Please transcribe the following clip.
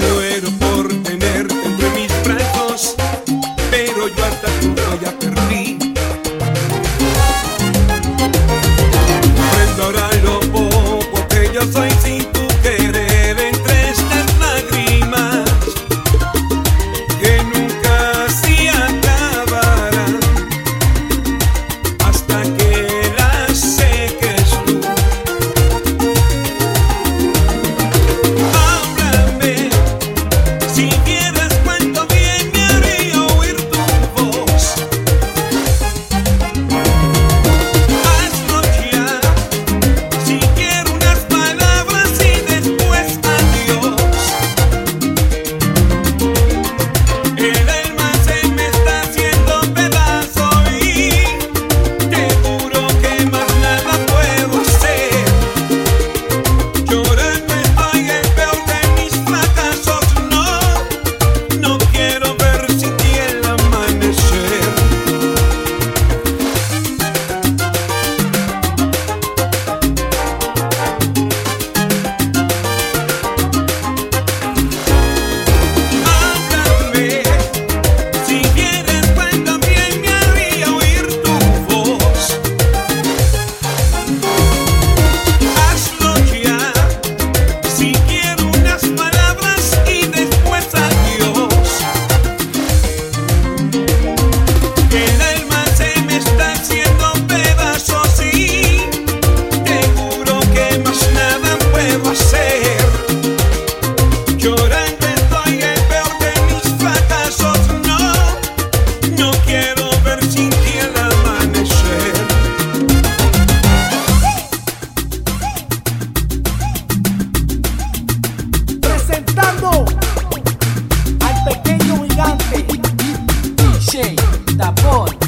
Me Tapón.